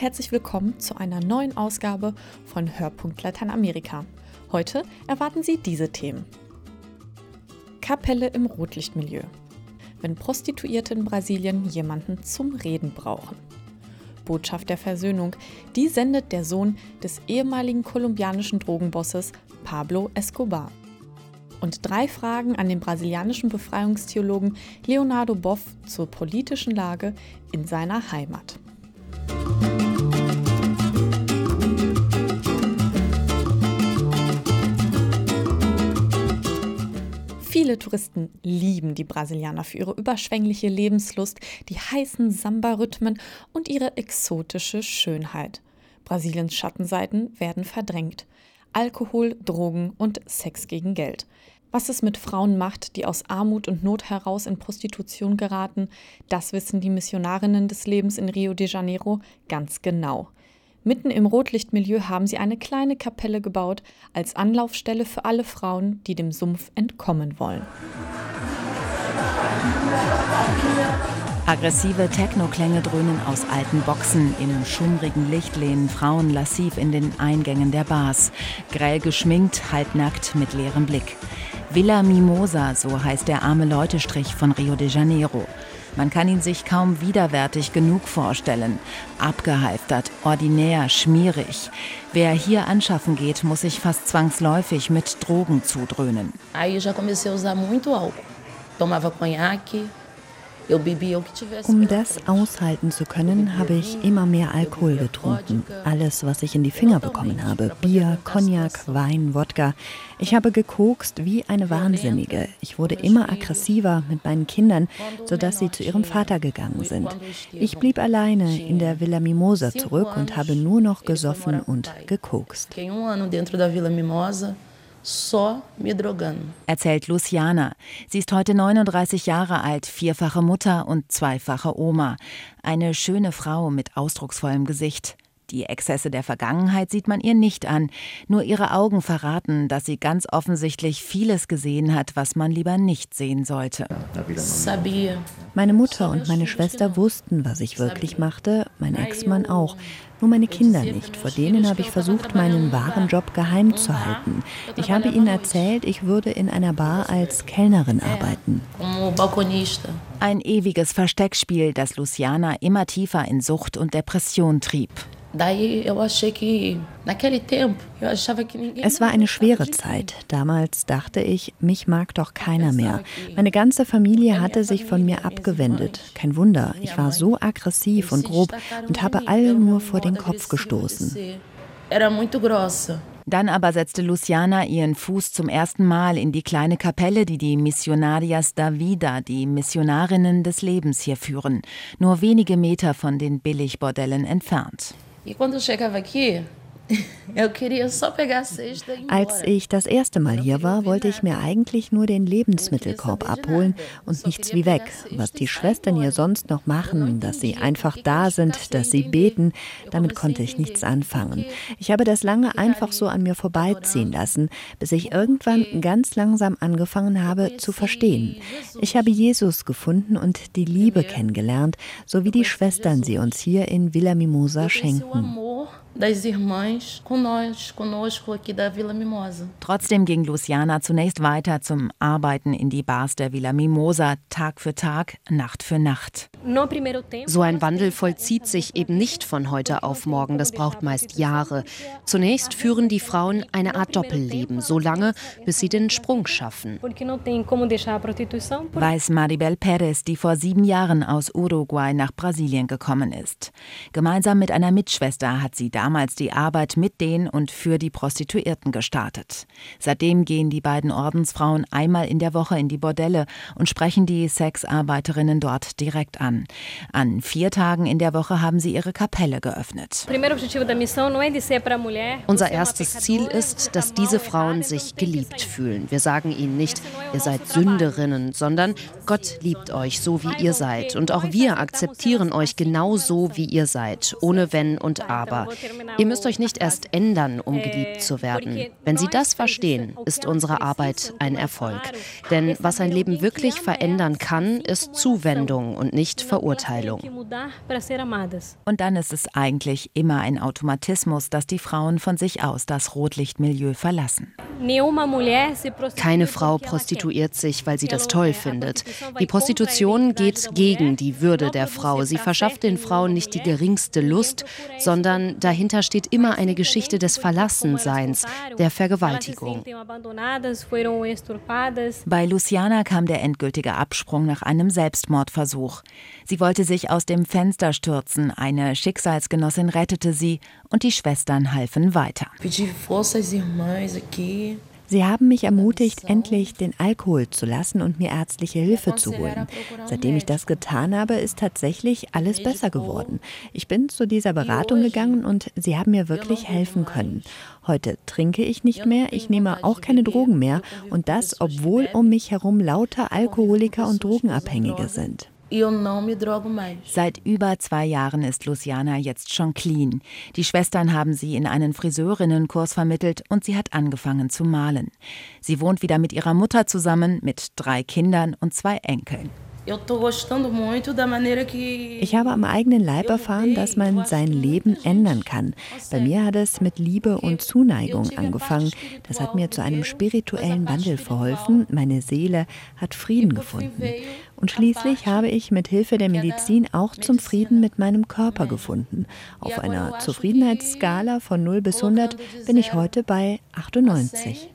herzlich willkommen zu einer neuen Ausgabe von Hörpunkt Lateinamerika. Heute erwarten Sie diese Themen. Kapelle im Rotlichtmilieu. Wenn Prostituierte in Brasilien jemanden zum Reden brauchen. Botschaft der Versöhnung, die sendet der Sohn des ehemaligen kolumbianischen Drogenbosses Pablo Escobar. Und drei Fragen an den brasilianischen Befreiungstheologen Leonardo Boff zur politischen Lage in seiner Heimat. Viele Touristen lieben die Brasilianer für ihre überschwängliche Lebenslust, die heißen Samba-Rhythmen und ihre exotische Schönheit. Brasiliens Schattenseiten werden verdrängt. Alkohol, Drogen und Sex gegen Geld. Was es mit Frauen macht, die aus Armut und Not heraus in Prostitution geraten, das wissen die Missionarinnen des Lebens in Rio de Janeiro ganz genau. Mitten im Rotlichtmilieu haben sie eine kleine Kapelle gebaut als Anlaufstelle für alle Frauen, die dem Sumpf entkommen wollen. Aggressive Techno-Klänge dröhnen aus alten Boxen. Im schummrigen Licht lehnen Frauen lassiv in den Eingängen der Bars. Grell geschminkt, halbnackt, mit leerem Blick. Villa Mimosa, so heißt der arme Leutestrich von Rio de Janeiro. Man kann ihn sich kaum widerwärtig genug vorstellen. Abgehalftert, ordinär, schmierig. Wer hier anschaffen geht, muss sich fast zwangsläufig mit Drogen zudröhnen. Aí eu já comecei a usar muito álcool. Tomava conhaque, um das aushalten zu können, habe ich immer mehr Alkohol getrunken. Alles, was ich in die Finger bekommen habe. Bier, Cognac, Wein, Wodka. Ich habe gekokst wie eine Wahnsinnige. Ich wurde immer aggressiver mit meinen Kindern, sodass sie zu ihrem Vater gegangen sind. Ich blieb alleine in der Villa Mimosa zurück und habe nur noch gesoffen und gekokst só me drogando. Erzählt Luciana. Sie ist heute 39 Jahre alt, vierfache Mutter und zweifache Oma. Eine schöne Frau mit ausdrucksvollem Gesicht. Die Exzesse der Vergangenheit sieht man ihr nicht an, nur ihre Augen verraten, dass sie ganz offensichtlich vieles gesehen hat, was man lieber nicht sehen sollte. Meine Mutter und meine Schwester wussten, was ich wirklich machte, mein Ex-Mann auch. Nur meine Kinder nicht. Vor denen habe ich versucht, meinen wahren Job geheim zu halten. Ich habe ihnen erzählt, ich würde in einer Bar als Kellnerin arbeiten. Ein ewiges Versteckspiel, das Luciana immer tiefer in Sucht und Depression trieb. Es war eine schwere Zeit. Damals dachte ich, mich mag doch keiner mehr. Meine ganze Familie hatte sich von mir abgewendet. Kein Wunder, ich war so aggressiv und grob und habe alle nur vor den Kopf gestoßen. Dann aber setzte Luciana ihren Fuß zum ersten Mal in die kleine Kapelle, die die Missionarias da Vida, die Missionarinnen des Lebens hier führen, nur wenige Meter von den Billigbordellen entfernt. E quando eu chegava aqui, Als ich das erste Mal hier war, wollte ich mir eigentlich nur den Lebensmittelkorb abholen und nichts wie weg. Was die Schwestern hier sonst noch machen, dass sie einfach da sind, dass sie beten, damit konnte ich nichts anfangen. Ich habe das lange einfach so an mir vorbeiziehen lassen, bis ich irgendwann ganz langsam angefangen habe zu verstehen. Ich habe Jesus gefunden und die Liebe kennengelernt, so wie die Schwestern sie uns hier in Villa Mimosa schenken das Irmãs conosco aqui da Vila Mimosa. Trotzdem ging Luciana zunächst weiter zum Arbeiten in die Bars der Villa Mimosa, Tag für Tag, Nacht für Nacht. So ein Wandel vollzieht sich eben nicht von heute auf morgen, das braucht meist Jahre. Zunächst führen die Frauen eine Art Doppelleben, so lange, bis sie den Sprung schaffen. Weiß Maribel Perez, die vor sieben Jahren aus Uruguay nach Brasilien gekommen ist. Gemeinsam mit einer Mitschwester hat sie damals die Arbeit mit den und für die Prostituierten gestartet. Seitdem gehen die beiden Ordensfrauen einmal in der Woche in die Bordelle und sprechen die Sexarbeiterinnen dort direkt an. An vier Tagen in der Woche haben sie ihre Kapelle geöffnet. Unser erstes Ziel ist, dass diese Frauen sich geliebt fühlen. Wir sagen ihnen nicht, ihr seid Sünderinnen, sondern Gott liebt euch so, wie ihr seid. Und auch wir akzeptieren euch genau so, wie ihr seid, ohne Wenn und Aber. Ihr müsst euch nicht erst ändern, um geliebt zu werden. Wenn Sie das verstehen, ist unsere Arbeit ein Erfolg. Denn was ein Leben wirklich verändern kann, ist Zuwendung und nicht Verurteilung. Und dann ist es eigentlich immer ein Automatismus, dass die Frauen von sich aus das Rotlichtmilieu verlassen. Keine Frau prostituiert sich, weil sie das toll findet. Die Prostitution geht gegen die Würde der Frau. Sie verschafft den Frauen nicht die geringste Lust, sondern dahinter steht immer eine Geschichte des Verlassenseins, der Vergewaltigung. Bei Luciana kam der endgültige Absprung nach einem Selbstmordversuch. Sie wollte sich aus dem Fenster stürzen, eine Schicksalsgenossin rettete sie und die Schwestern halfen weiter. Sie haben mich ermutigt, endlich den Alkohol zu lassen und mir ärztliche Hilfe zu holen. Seitdem ich das getan habe, ist tatsächlich alles besser geworden. Ich bin zu dieser Beratung gegangen und sie haben mir wirklich helfen können. Heute trinke ich nicht mehr, ich nehme auch keine Drogen mehr und das, obwohl um mich herum lauter Alkoholiker und Drogenabhängige sind. Seit über zwei Jahren ist Luciana jetzt schon clean. Die Schwestern haben sie in einen Friseurinnenkurs vermittelt und sie hat angefangen zu malen. Sie wohnt wieder mit ihrer Mutter zusammen, mit drei Kindern und zwei Enkeln. Ich habe am eigenen Leib erfahren, dass man sein Leben ändern kann. Bei mir hat es mit Liebe und Zuneigung angefangen. Das hat mir zu einem spirituellen Wandel verholfen. Meine Seele hat Frieden gefunden. Und schließlich habe ich mit Hilfe der Medizin auch zum Frieden mit meinem Körper gefunden. Auf einer Zufriedenheitsskala von 0 bis 100 bin ich heute bei 98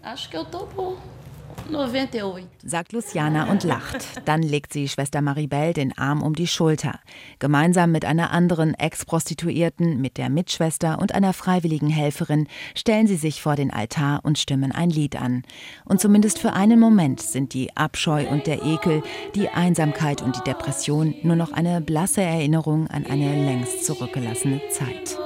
sagt Luciana und lacht. Dann legt sie Schwester Maribel den Arm um die Schulter. Gemeinsam mit einer anderen Ex-Prostituierten, mit der Mitschwester und einer freiwilligen Helferin stellen sie sich vor den Altar und stimmen ein Lied an. Und zumindest für einen Moment sind die Abscheu und der Ekel, die Einsamkeit und die Depression nur noch eine blasse Erinnerung an eine längst zurückgelassene Zeit.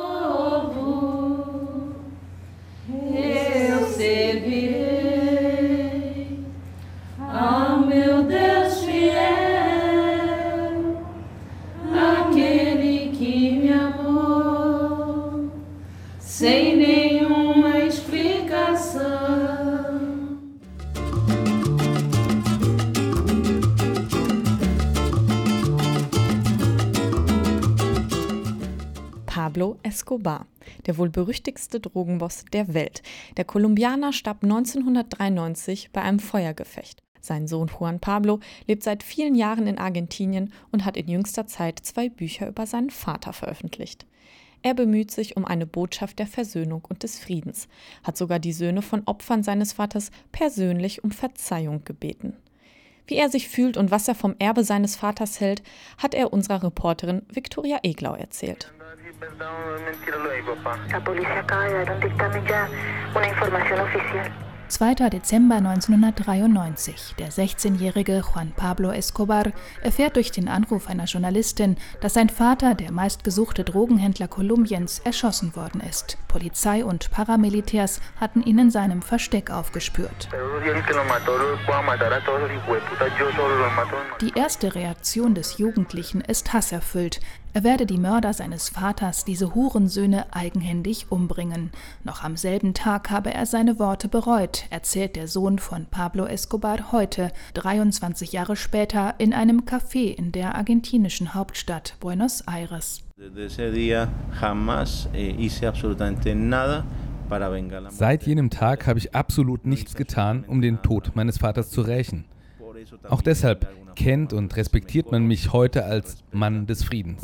Escobar, der wohl berüchtigste Drogenboss der Welt. Der Kolumbianer starb 1993 bei einem Feuergefecht. Sein Sohn Juan Pablo lebt seit vielen Jahren in Argentinien und hat in jüngster Zeit zwei Bücher über seinen Vater veröffentlicht. Er bemüht sich um eine Botschaft der Versöhnung und des Friedens, hat sogar die Söhne von Opfern seines Vaters persönlich um Verzeihung gebeten. Wie er sich fühlt und was er vom Erbe seines Vaters hält, hat er unserer Reporterin Viktoria Eglau erzählt. La policía acaba de dar un dictamen ya, una información oficial. 2. Dezember 1993. Der 16-jährige Juan Pablo Escobar erfährt durch den Anruf einer Journalistin, dass sein Vater, der meistgesuchte Drogenhändler Kolumbiens, erschossen worden ist. Polizei und Paramilitärs hatten ihn in seinem Versteck aufgespürt. Die erste Reaktion des Jugendlichen ist hasserfüllt. Er werde die Mörder seines Vaters, diese Hurensöhne, eigenhändig umbringen. Noch am selben Tag habe er seine Worte bereut, erzählt der Sohn von Pablo Escobar heute, 23 Jahre später, in einem Café in der argentinischen Hauptstadt Buenos Aires. Eh, Seit jenem Tag habe ich absolut nichts getan, um den Tod meines Vaters zu rächen. Auch deshalb kennt und respektiert man mich heute als Mann des Friedens.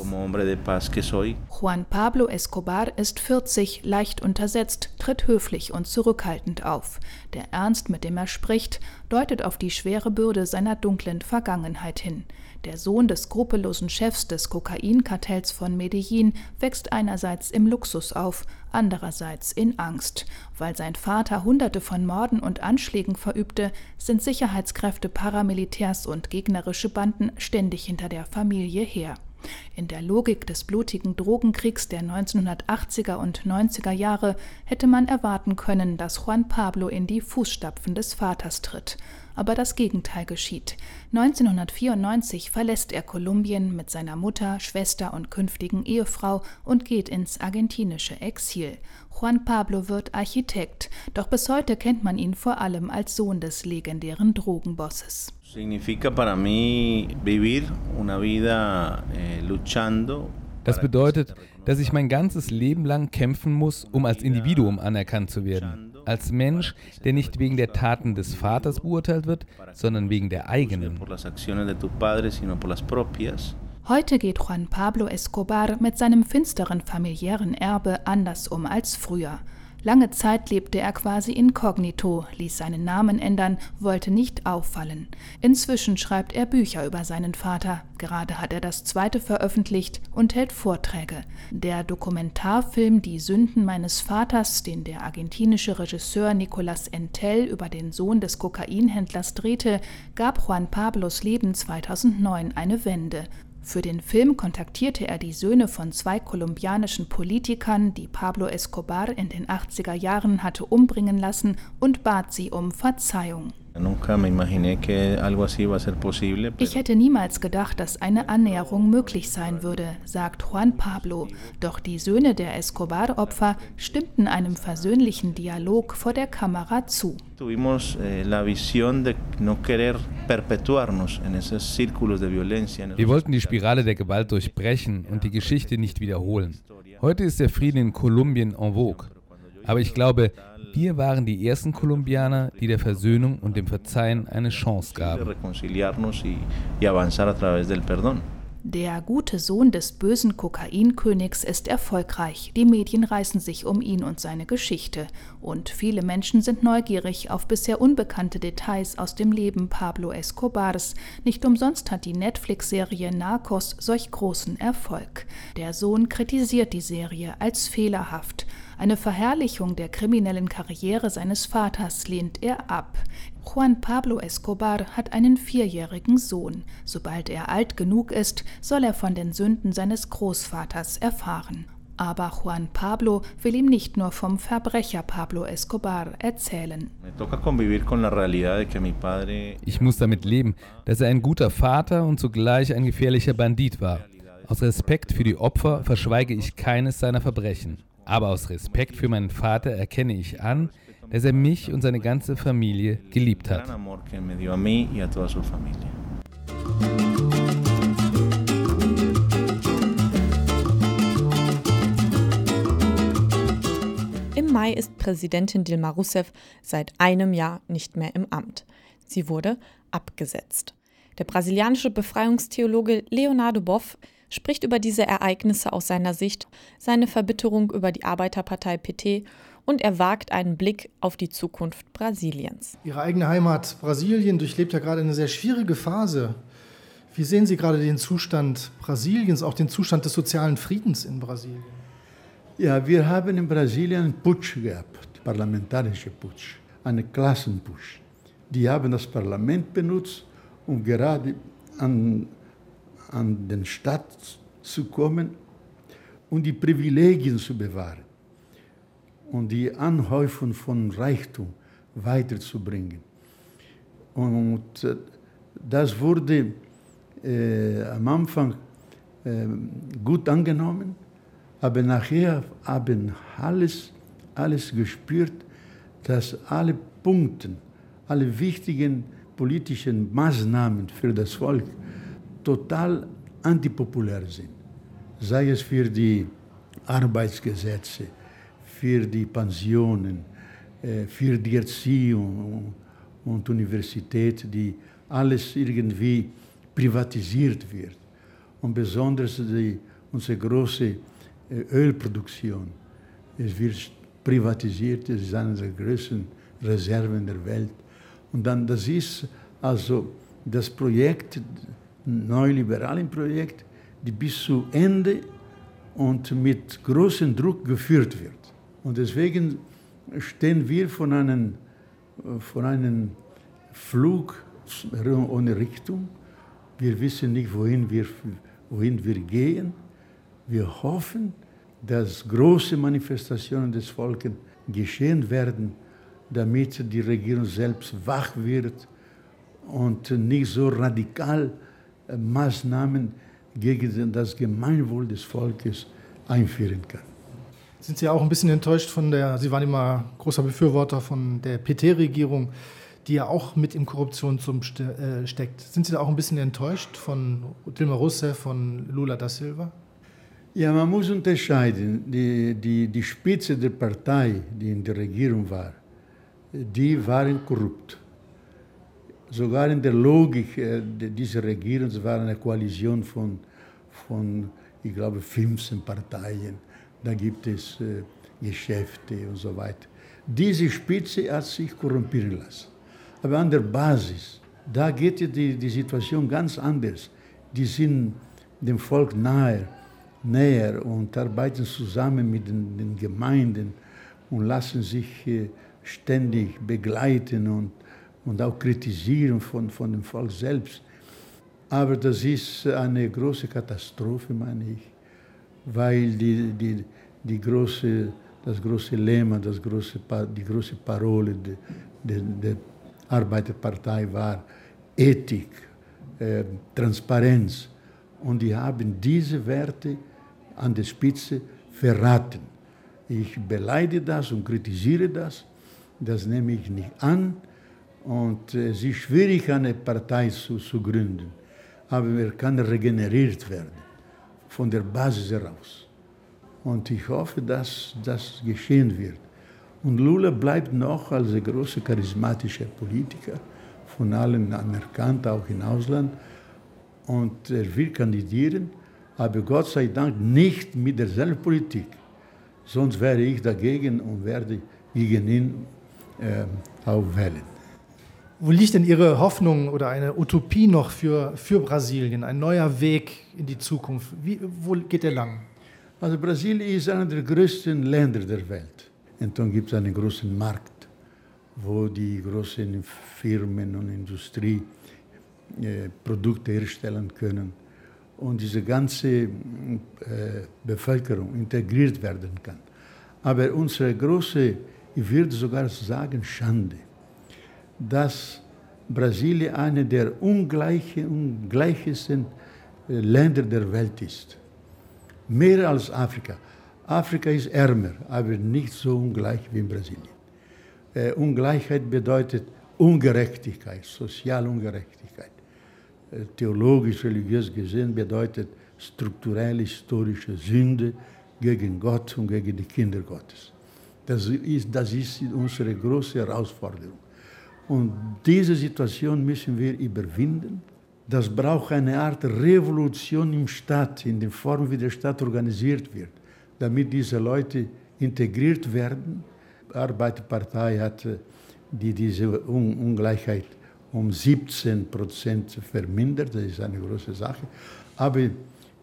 Juan Pablo Escobar ist 40, leicht untersetzt, tritt höflich und zurückhaltend auf. Der Ernst, mit dem er spricht, deutet auf die schwere Bürde seiner dunklen Vergangenheit hin. Der Sohn des skrupellosen Chefs des Kokainkartells von Medellin wächst einerseits im Luxus auf, andererseits in Angst. Weil sein Vater Hunderte von Morden und Anschlägen verübte, sind Sicherheitskräfte, Paramilitärs und gegnerische Banden ständig hinter der Familie her. In der Logik des blutigen Drogenkriegs der 1980er und 90er Jahre hätte man erwarten können, dass Juan Pablo in die Fußstapfen des Vaters tritt aber das Gegenteil geschieht. 1994 verlässt er Kolumbien mit seiner Mutter, Schwester und künftigen Ehefrau und geht ins argentinische Exil. Juan Pablo wird Architekt, doch bis heute kennt man ihn vor allem als Sohn des legendären Drogenbosses. Eh, das bedeutet, dass ich mein ganzes Leben lang kämpfen muss, um als Individuum anerkannt zu werden. Als Mensch, der nicht wegen der Taten des Vaters beurteilt wird, sondern wegen der eigenen. Heute geht Juan Pablo Escobar mit seinem finsteren familiären Erbe anders um als früher. Lange Zeit lebte er quasi inkognito, ließ seinen Namen ändern, wollte nicht auffallen. Inzwischen schreibt er Bücher über seinen Vater. Gerade hat er das zweite veröffentlicht und hält Vorträge. Der Dokumentarfilm Die Sünden meines Vaters, den der argentinische Regisseur Nicolas Entel über den Sohn des Kokainhändlers drehte, gab Juan Pablos Leben 2009 eine Wende. Für den Film kontaktierte er die Söhne von zwei kolumbianischen Politikern, die Pablo Escobar in den 80er Jahren hatte umbringen lassen, und bat sie um Verzeihung. Ich hätte niemals gedacht, dass eine Annäherung möglich sein würde, sagt Juan Pablo. Doch die Söhne der Escobar-Opfer stimmten einem versöhnlichen Dialog vor der Kamera zu. Eh, Wir wollten die Spirale der Gewalt durchbrechen und die Geschichte nicht wiederholen. Heute ist der Frieden in Kolumbien en vogue. Aber ich glaube, wir waren die ersten Kolumbianer, die der Versöhnung und dem Verzeihen eine Chance gaben. Der gute Sohn des bösen Kokainkönigs ist erfolgreich. Die Medien reißen sich um ihn und seine Geschichte. Und viele Menschen sind neugierig auf bisher unbekannte Details aus dem Leben Pablo Escobars. Nicht umsonst hat die Netflix-Serie Narcos solch großen Erfolg. Der Sohn kritisiert die Serie als fehlerhaft. Eine Verherrlichung der kriminellen Karriere seines Vaters lehnt er ab. Juan Pablo Escobar hat einen vierjährigen Sohn. Sobald er alt genug ist, soll er von den Sünden seines Großvaters erfahren. Aber Juan Pablo will ihm nicht nur vom Verbrecher Pablo Escobar erzählen. Ich muss damit leben, dass er ein guter Vater und zugleich ein gefährlicher Bandit war. Aus Respekt für die Opfer verschweige ich keines seiner Verbrechen. Aber aus Respekt für meinen Vater erkenne ich an, dass er mich und seine ganze Familie geliebt hat. Im Mai ist Präsidentin Dilma Rousseff seit einem Jahr nicht mehr im Amt. Sie wurde abgesetzt. Der brasilianische Befreiungstheologe Leonardo Boff spricht über diese Ereignisse aus seiner Sicht, seine Verbitterung über die Arbeiterpartei PT und er wagt einen Blick auf die Zukunft Brasiliens. Ihre eigene Heimat Brasilien durchlebt ja gerade eine sehr schwierige Phase. Wie sehen Sie gerade den Zustand Brasiliens, auch den Zustand des sozialen Friedens in Brasilien? Ja, wir haben in Brasilien einen Putsch gehabt, parlamentarische Putsch, einen Klassenputsch. Die haben das Parlament benutzt, um gerade an an den Stadt zu kommen und die Privilegien zu bewahren und die Anhäufung von Reichtum weiterzubringen. Und äh, das wurde äh, am Anfang äh, gut angenommen, aber nachher haben alles, alles gespürt, dass alle Punkte, alle wichtigen politischen Maßnahmen für das Volk total antipopulär sind. Sei es für die Arbeitsgesetze, für die Pensionen, für die Erziehung und Universität, die alles irgendwie privatisiert wird. Und besonders die, unsere große Ölproduktion. Es wird privatisiert, es ist eine der größten Reserven der Welt. Und dann, das ist also das Projekt neoliberalen Projekt, die bis zu Ende und mit großem Druck geführt wird. Und deswegen stehen wir von einem, von einem Flug ohne Richtung. Wir wissen nicht, wohin wir wohin wir gehen. Wir hoffen, dass große Manifestationen des Volkes geschehen werden, damit die Regierung selbst wach wird und nicht so radikal Maßnahmen gegen das Gemeinwohl des Volkes einführen kann. Sind Sie auch ein bisschen enttäuscht von der, Sie waren immer großer Befürworter von der PT-Regierung, die ja auch mit im Korruptionssumpf äh, steckt. Sind Sie da auch ein bisschen enttäuscht von Dilma Rousseff, von Lula da Silva? Ja, man muss unterscheiden. Die, die, die Spitze der Partei, die in der Regierung war, die waren korrupt. Sogar in der Logik äh, dieser Regierung war eine Koalition von, von, ich glaube, 15 Parteien. Da gibt es äh, Geschäfte und so weiter. Diese Spitze hat sich korrumpieren lassen. Aber an der Basis, da geht die, die Situation ganz anders. Die sind dem Volk nahe, näher und arbeiten zusammen mit den, den Gemeinden und lassen sich äh, ständig begleiten und, und auch kritisieren von, von dem Volk selbst. Aber das ist eine große Katastrophe, meine ich, weil die, die, die große, das große Lema, das große, die große Parole der, der, der Arbeiterpartei war Ethik, äh, Transparenz. Und die haben diese Werte an der Spitze verraten. Ich beleide das und kritisiere das das nehme ich nicht an. Und es ist schwierig, eine Partei zu, zu gründen. Aber er kann regeneriert werden, von der Basis heraus. Und ich hoffe, dass das geschehen wird. Und Lula bleibt noch als ein großer charismatischer Politiker, von allen anerkannt, auch im Ausland. Und er will kandidieren, aber Gott sei Dank nicht mit derselben Politik. Sonst wäre ich dagegen und werde gegen ihn äh, aufwellen. Wo liegt denn Ihre Hoffnung oder eine Utopie noch für, für Brasilien? Ein neuer Weg in die Zukunft? Wie, wo geht der lang? Also Brasilien ist einer der größten Länder der Welt. Und dann gibt es einen großen Markt, wo die großen Firmen und Industrie äh, Produkte herstellen können und diese ganze äh, Bevölkerung integriert werden kann. Aber unsere große ich würde sogar sagen Schande, dass Brasilien eine der ungleiche, ungleichesten äh, Länder der Welt ist. Mehr als Afrika. Afrika ist ärmer, aber nicht so ungleich wie in Brasilien. Äh, Ungleichheit bedeutet Ungerechtigkeit, soziale Ungerechtigkeit. Äh, theologisch, religiös gesehen bedeutet strukturelle, historische Sünde gegen Gott und gegen die Kinder Gottes. Das ist, das ist unsere große Herausforderung. Und diese Situation müssen wir überwinden. Das braucht eine Art Revolution im Staat, in der Form, wie der Staat organisiert wird, damit diese Leute integriert werden. Die Arbeiterpartei hat äh, die, diese Ungleichheit um 17 Prozent vermindert. Das ist eine große Sache. Aber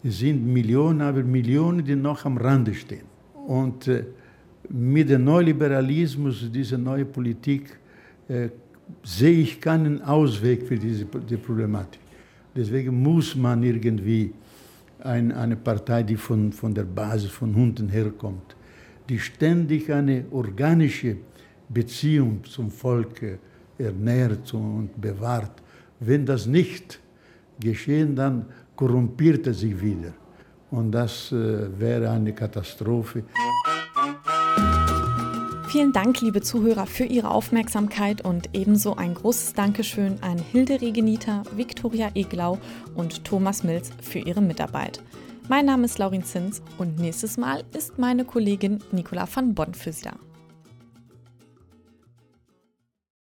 es sind Millionen, aber Millionen, die noch am Rande stehen. Und äh, mit dem Neoliberalismus, dieser neuen Politik, äh, sehe ich keinen Ausweg für diese die Problematik. Deswegen muss man irgendwie ein, eine Partei, die von, von der Basis, von unten herkommt, die ständig eine organische Beziehung zum Volk ernährt und bewahrt. Wenn das nicht geschehen, dann korrumpiert er sich wieder. Und das äh, wäre eine Katastrophe. Vielen Dank, liebe Zuhörer, für Ihre Aufmerksamkeit und ebenso ein großes Dankeschön an Hilde Regenita, Viktoria Eglau und Thomas Mills für ihre Mitarbeit. Mein Name ist Laurin Zins und nächstes Mal ist meine Kollegin Nicola van Bonn für Sie da.